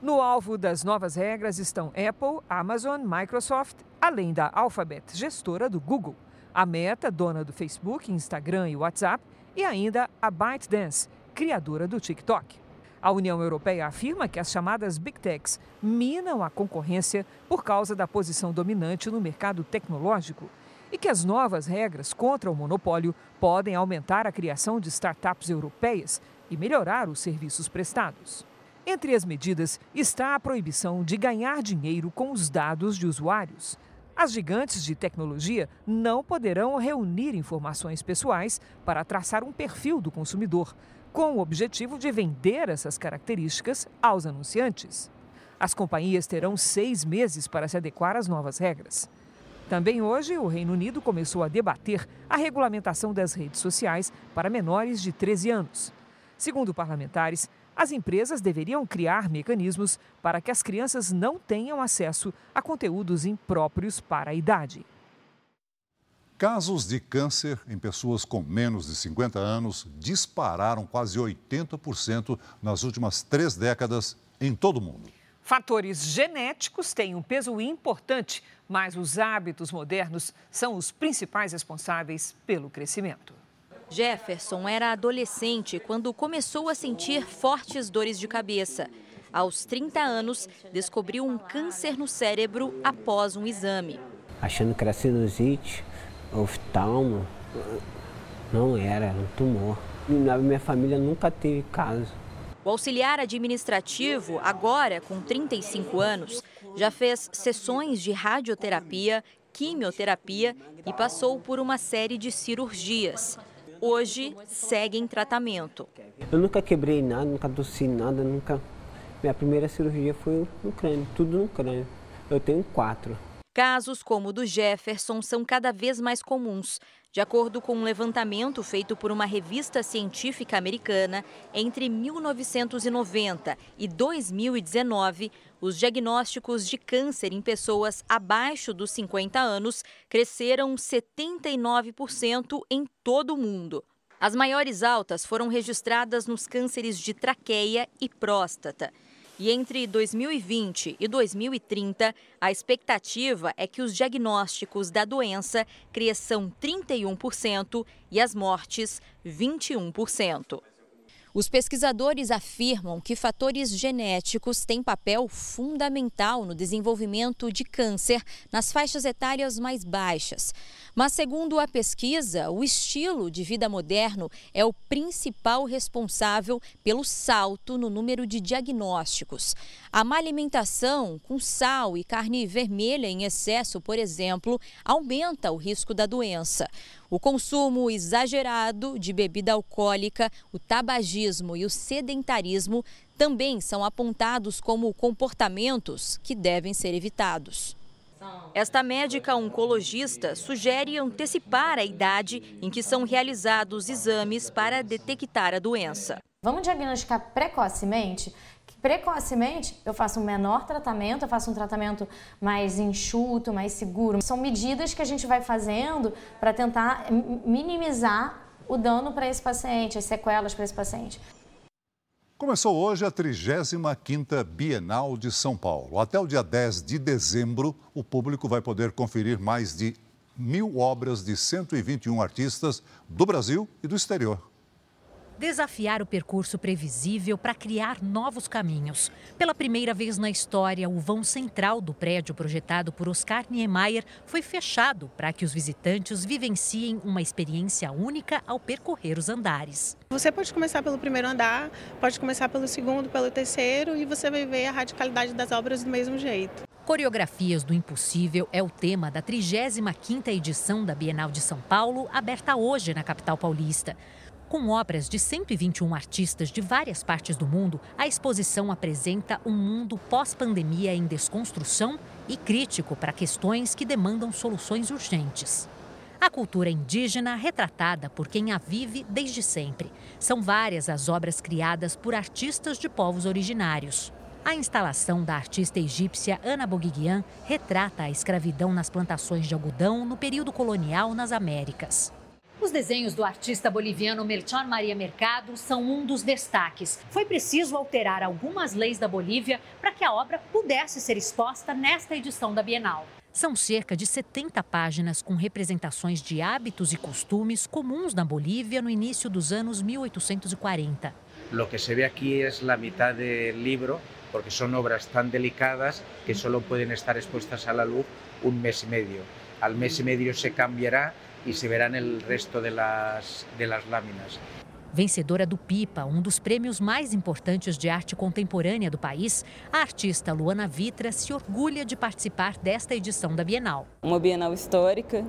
Speaker 2: No alvo das novas regras estão Apple, Amazon, Microsoft, além da Alphabet, gestora do Google, a Meta, dona do Facebook, Instagram e WhatsApp, e ainda a ByteDance, criadora do TikTok. A União Europeia afirma que as chamadas Big Techs minam a concorrência por causa da posição dominante no mercado tecnológico e que as novas regras contra o monopólio podem aumentar a criação de startups europeias e melhorar os serviços prestados. Entre as medidas está a proibição de ganhar dinheiro com os dados de usuários. As gigantes de tecnologia não poderão reunir informações pessoais para traçar um perfil do consumidor, com o objetivo de vender essas características aos anunciantes. As companhias terão seis meses para se adequar às novas regras. Também hoje, o Reino Unido começou a debater a regulamentação das redes sociais para menores de 13 anos. Segundo parlamentares, as empresas deveriam criar mecanismos para que as crianças não tenham acesso a conteúdos impróprios para a idade.
Speaker 3: Casos de câncer em pessoas com menos de 50 anos dispararam quase 80% nas últimas três décadas em todo o mundo.
Speaker 2: Fatores genéticos têm um peso importante, mas os hábitos modernos são os principais responsáveis pelo crescimento.
Speaker 41: Jefferson era adolescente quando começou a sentir fortes dores de cabeça. Aos 30 anos, descobriu um câncer no cérebro após um exame.
Speaker 42: Achando que era sinusite, oftalmo, não era, era um tumor. Na minha família nunca teve caso.
Speaker 41: O auxiliar administrativo, agora com 35 anos, já fez sessões de radioterapia, quimioterapia e passou por uma série de cirurgias. Hoje segue em tratamento.
Speaker 42: Eu nunca quebrei nada, nunca tossi nada, nunca. Minha primeira cirurgia foi no crânio, tudo no crânio. Eu tenho quatro.
Speaker 41: Casos como o do Jefferson são cada vez mais comuns. De acordo com um levantamento feito por uma revista científica americana, entre 1990 e 2019, os diagnósticos de câncer em pessoas abaixo dos 50 anos cresceram 79% em todo o mundo. As maiores altas foram registradas nos cânceres de traqueia e próstata. E entre 2020 e 2030, a expectativa é que os diagnósticos da doença cresçam 31% e as mortes 21%. Os pesquisadores afirmam que fatores genéticos têm papel fundamental no desenvolvimento de câncer nas faixas etárias mais baixas. Mas, segundo a pesquisa, o estilo de vida moderno é o principal responsável pelo salto no número de diagnósticos. A má alimentação, com sal e carne vermelha em excesso, por exemplo, aumenta o risco da doença. O consumo exagerado de bebida alcoólica, o tabagismo e o sedentarismo também são apontados como comportamentos que devem ser evitados. Esta médica oncologista sugere antecipar a idade em que são realizados exames para detectar a doença.
Speaker 43: Vamos diagnosticar precocemente? Precocemente, eu faço um menor tratamento, eu faço um tratamento mais enxuto, mais seguro. São medidas que a gente vai fazendo para tentar minimizar o dano para esse paciente, as sequelas para esse paciente.
Speaker 3: Começou hoje a 35ª Bienal de São Paulo. Até o dia 10 de dezembro, o público vai poder conferir mais de mil obras de 121 artistas do Brasil e do exterior
Speaker 44: desafiar o percurso previsível para criar novos caminhos. Pela primeira vez na história, o vão central do prédio projetado por Oscar Niemeyer foi fechado para que os visitantes vivenciem uma experiência única ao percorrer os andares.
Speaker 45: Você pode começar pelo primeiro andar, pode começar pelo segundo, pelo terceiro e você vai ver a radicalidade das obras do mesmo jeito.
Speaker 44: Coreografias do Impossível é o tema da 35ª edição da Bienal de São Paulo, aberta hoje na capital paulista. Com obras de 121 artistas de várias partes do mundo, a exposição apresenta um mundo pós-pandemia em desconstrução e crítico para questões que demandam soluções urgentes. A cultura indígena retratada por quem a vive desde sempre. São várias as obras criadas por artistas de povos originários. A instalação da artista egípcia Ana Boguiguian retrata a escravidão nas plantações de algodão no período colonial nas Américas. Os desenhos do artista boliviano Melchor Maria Mercado são um dos destaques. Foi preciso alterar algumas leis da Bolívia para que a obra pudesse ser exposta nesta edição da Bienal. São cerca de 70 páginas com representações de hábitos e costumes comuns na Bolívia no início dos anos 1840.
Speaker 46: O que se vê aqui é a metade do livro, porque são obras tão delicadas que só podem estar expostas à luz um mês e meio. Al mês e meio se cambiará e se verá no resto de las, de las láminas.
Speaker 44: Vencedora do PIPA, um dos prêmios mais importantes de arte contemporânea do país, a artista Luana Vitra se orgulha de participar desta edição da Bienal.
Speaker 47: Uma Bienal histórica.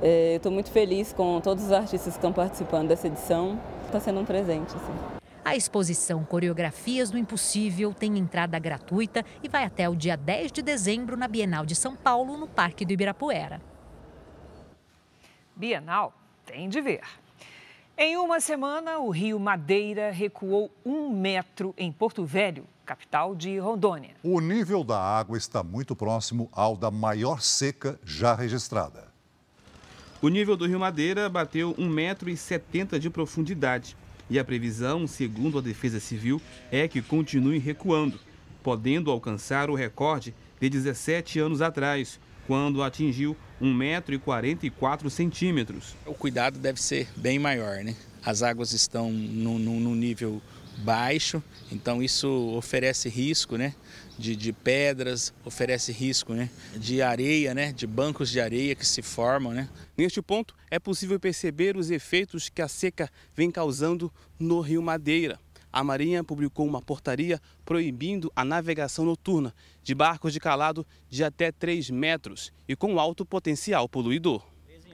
Speaker 47: É, Estou muito feliz com todos os artistas que estão participando dessa edição. Está sendo um presente. Assim.
Speaker 44: A exposição Coreografias do Impossível tem entrada gratuita e vai até o dia 10 de dezembro na Bienal de São Paulo, no Parque do Ibirapuera.
Speaker 2: Bienal tem de ver. Em uma semana, o rio Madeira recuou um metro em Porto Velho, capital de Rondônia.
Speaker 3: O nível da água está muito próximo ao da maior seca já registrada.
Speaker 48: O nível do rio Madeira bateu 1,70 metro de profundidade. E a previsão, segundo a Defesa Civil, é que continue recuando, podendo alcançar o recorde de 17 anos atrás, quando atingiu 1,44m.
Speaker 49: O cuidado deve ser bem maior, né? As águas estão num nível baixo, então isso oferece risco, né? De, de, pedras, oferece risco, né? De areia, né? De bancos de areia que se formam, né?
Speaker 48: Neste ponto, é possível perceber os efeitos que a seca vem causando no Rio Madeira a Marinha publicou uma portaria proibindo a navegação noturna de barcos de calado de até 3 metros e com alto potencial poluidor.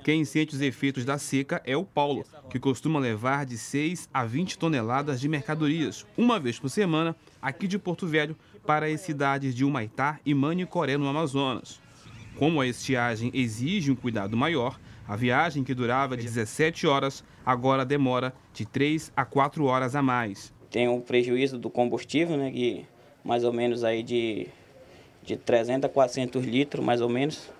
Speaker 48: Quem sente os efeitos da seca é o Paulo, que costuma levar de 6 a 20 toneladas de mercadorias, uma vez por semana, aqui de Porto Velho, para as cidades de Humaitá e Manicoré, no Amazonas. Como a estiagem exige um cuidado maior, a viagem que durava 17 horas agora demora de 3 a 4 horas a mais
Speaker 50: tem um prejuízo do combustível, né, que mais ou menos aí de, de 300 a 400 litros, mais ou menos.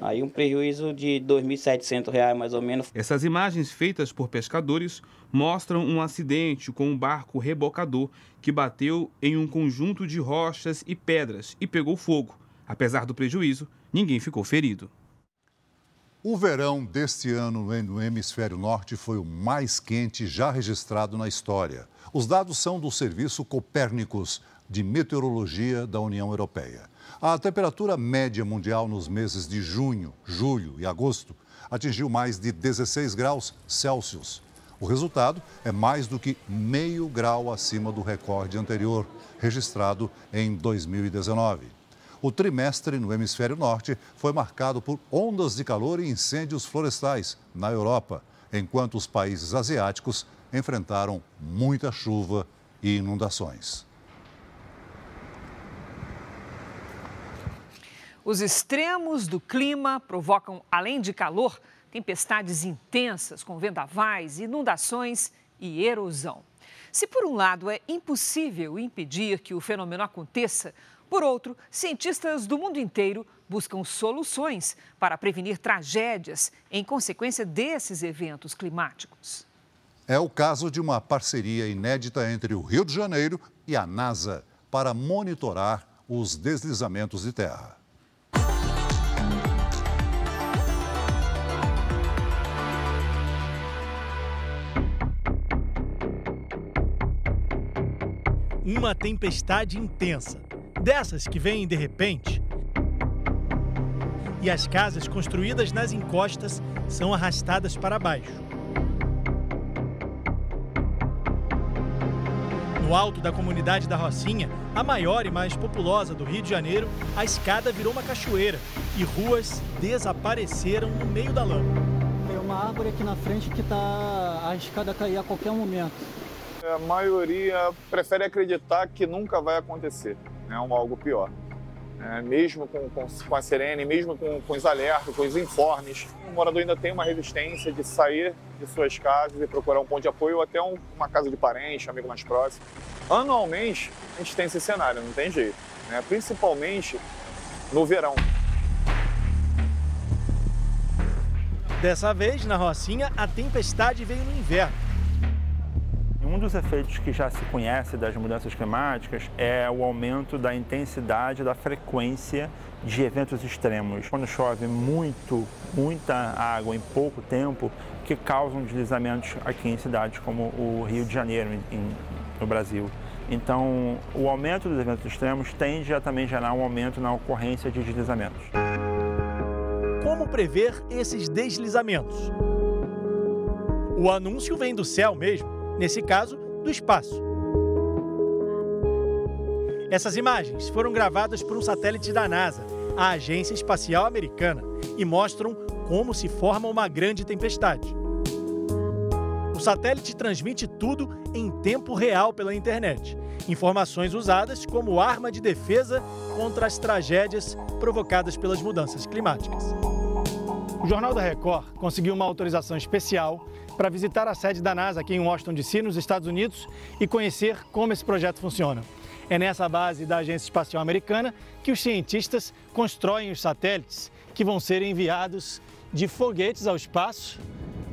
Speaker 50: Aí um prejuízo de R$ 2.700 mais ou menos.
Speaker 48: Essas imagens feitas por pescadores mostram um acidente com um barco rebocador que bateu em um conjunto de rochas e pedras e pegou fogo. Apesar do prejuízo, ninguém ficou ferido.
Speaker 3: O verão deste ano no hemisfério norte foi o mais quente já registrado na história. Os dados são do Serviço Copérnicos de Meteorologia da União Europeia. A temperatura média mundial nos meses de junho, julho e agosto atingiu mais de 16 graus Celsius. O resultado é mais do que meio grau acima do recorde anterior, registrado em 2019. O trimestre no hemisfério norte foi marcado por ondas de calor e incêndios florestais na Europa, enquanto os países asiáticos enfrentaram muita chuva e inundações.
Speaker 2: Os extremos do clima provocam, além de calor, tempestades intensas com vendavais, inundações e erosão. Se, por um lado, é impossível impedir que o fenômeno aconteça, por outro, cientistas do mundo inteiro buscam soluções para prevenir tragédias em consequência desses eventos climáticos.
Speaker 3: É o caso de uma parceria inédita entre o Rio de Janeiro e a NASA para monitorar os deslizamentos de terra.
Speaker 28: Uma tempestade intensa dessas que vêm de repente. E as casas construídas nas encostas são arrastadas para baixo. No alto da comunidade da Rocinha, a maior e mais populosa do Rio de Janeiro, a escada virou uma cachoeira e ruas desapareceram no meio da lama.
Speaker 51: Tem uma árvore aqui na frente que está a escada cair a qualquer momento.
Speaker 52: A maioria prefere acreditar que nunca vai acontecer né, algo pior.
Speaker 53: é, mesmo com, com, com, a sirene, mesmo com, com os alertas, com os informes. O morador ainda tem uma resistência de sair de suas casas e procurar um ponto de apoio ou até um, uma casa de parente, amigo mais próximo. Anualmente, a gente tem esse cenário, não tem jeito, né? principalmente no verão.
Speaker 28: Dessa vez, na Rocinha, a tempestade veio no inverno
Speaker 54: um dos efeitos que já se conhece das mudanças climáticas é o aumento da intensidade, da frequência de eventos extremos. Quando chove muito, muita água em pouco tempo, que causam deslizamentos aqui em cidades como o Rio de Janeiro, em, no Brasil. Então, o aumento dos eventos extremos tende a também gerar um aumento na ocorrência de deslizamentos.
Speaker 28: Como prever esses deslizamentos? O anúncio vem do céu mesmo nesse caso, do espaço. Essas imagens foram gravadas por um satélite da NASA, a Agência Espacial Americana, e mostram como se forma uma grande tempestade. O satélite transmite tudo em tempo real pela internet. Informações usadas como arma de defesa contra as tragédias provocadas pelas mudanças climáticas. O Jornal da Record conseguiu uma autorização especial para visitar a sede da NASA aqui em Washington, D.C., nos Estados Unidos, e conhecer como esse projeto funciona. É nessa base da Agência Espacial Americana que os cientistas constroem os satélites que vão ser enviados de foguetes ao espaço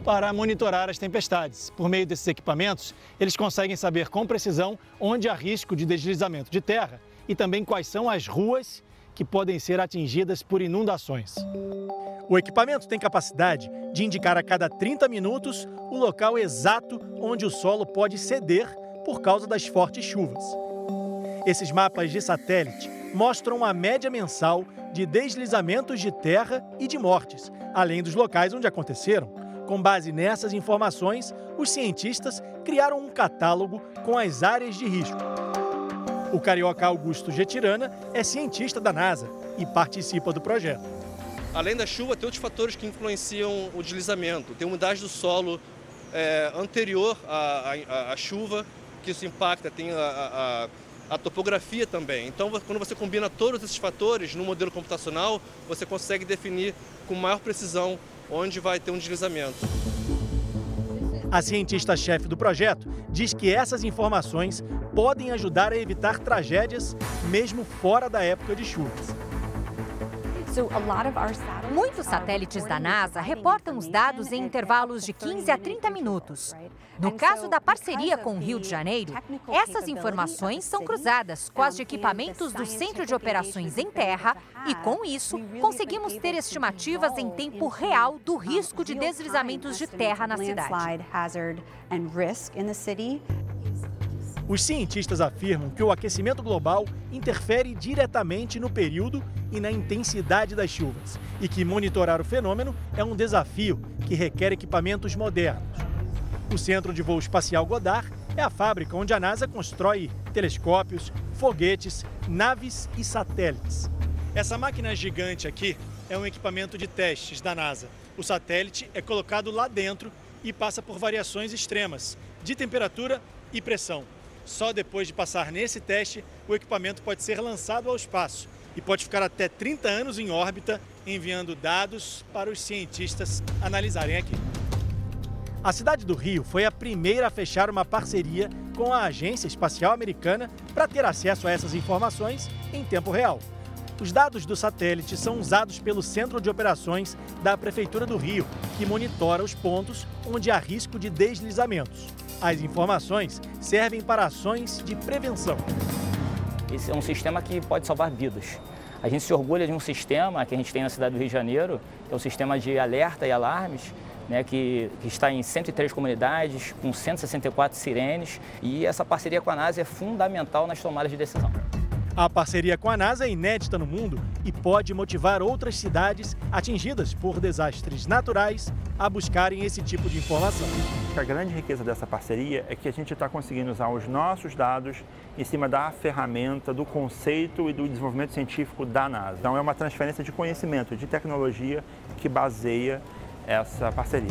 Speaker 28: para monitorar as tempestades. Por meio desses equipamentos, eles conseguem saber com precisão onde há risco de deslizamento de terra e também quais são as ruas que podem ser atingidas por inundações. O equipamento tem capacidade de indicar a cada 30 minutos o local exato onde o solo pode ceder por causa das fortes chuvas. Esses mapas de satélite mostram a média mensal de deslizamentos de terra e de mortes, além dos locais onde aconteceram. Com base nessas informações, os cientistas criaram um catálogo com as áreas de risco. O carioca Augusto Getirana é cientista da NASA e participa do projeto.
Speaker 52: Além da chuva, tem outros fatores que influenciam o deslizamento. Tem umidade do solo é, anterior à, à, à, chuva, que isso impacta. Tem a, a, a, topografia também. Então, quando você combina todos esses fatores no modelo computacional, você consegue definir com maior precisão onde vai ter um deslizamento.
Speaker 28: A cientista-chefe do projeto diz que essas informações podem ajudar a evitar tragédias mesmo fora da época de chuvas.
Speaker 36: Muitos satélites da NASA reportam os dados em intervalos de 15 a 30 minutos. No caso da parceria com o Rio de Janeiro, essas informações são cruzadas com as de equipamentos do Centro de Operações em Terra e, com isso, conseguimos ter estimativas em tempo real do risco de deslizamentos de terra na cidade.
Speaker 28: Os cientistas afirmam que o aquecimento global interfere diretamente no período e na intensidade das chuvas e que monitorar o fenômeno é um desafio que requer equipamentos modernos. O Centro de Voo Espacial Goddard é a fábrica onde a NASA constrói telescópios, foguetes, naves e satélites. Essa máquina gigante aqui é um equipamento de testes da NASA. O satélite é colocado lá dentro e passa por variações extremas de temperatura e pressão. Só depois de passar nesse teste, o equipamento pode ser lançado ao espaço e pode ficar até 30 anos em órbita, enviando dados para os cientistas analisarem aqui. A cidade do Rio foi a primeira a fechar uma parceria com a Agência Espacial Americana para ter acesso a essas informações em tempo real. Os dados do satélite são usados pelo Centro de Operações da Prefeitura do Rio, que monitora os pontos onde há risco de deslizamentos. As informações servem para ações de prevenção.
Speaker 55: Esse é um sistema que pode salvar vidas. A gente se orgulha de um sistema que a gente tem na cidade do Rio de Janeiro, é um sistema de alerta e alarmes, né, que, que, está em 103 comunidades, com 164 sirenes, e essa parceria com a NASA é fundamental nas tomadas de decisão.
Speaker 28: A parceria com a NASA é inédita no mundo e pode motivar outras cidades atingidas por desastres naturais a buscarem esse tipo de informação.
Speaker 54: A grande riqueza dessa parceria é que a gente está conseguindo usar os nossos dados em cima da ferramenta, do conceito e do desenvolvimento científico da NASA. Então é uma transferência de conhecimento, de tecnologia que baseia essa parceria.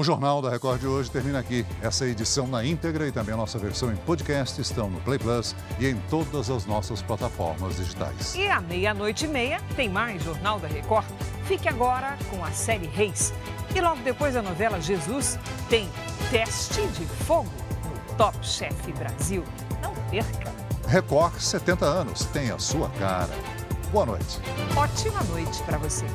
Speaker 3: O Jornal da Record de hoje termina aqui. Essa edição na íntegra e também a nossa versão em podcast estão no Play Plus e em todas as nossas plataformas digitais.
Speaker 2: E à meia-noite e meia tem mais Jornal da Record. Fique agora com a série Reis. E logo depois da novela Jesus tem Teste de Fogo no Top Chef Brasil. Não perca!
Speaker 3: Record 70 anos tem a sua cara. Boa noite.
Speaker 2: Ótima noite para você.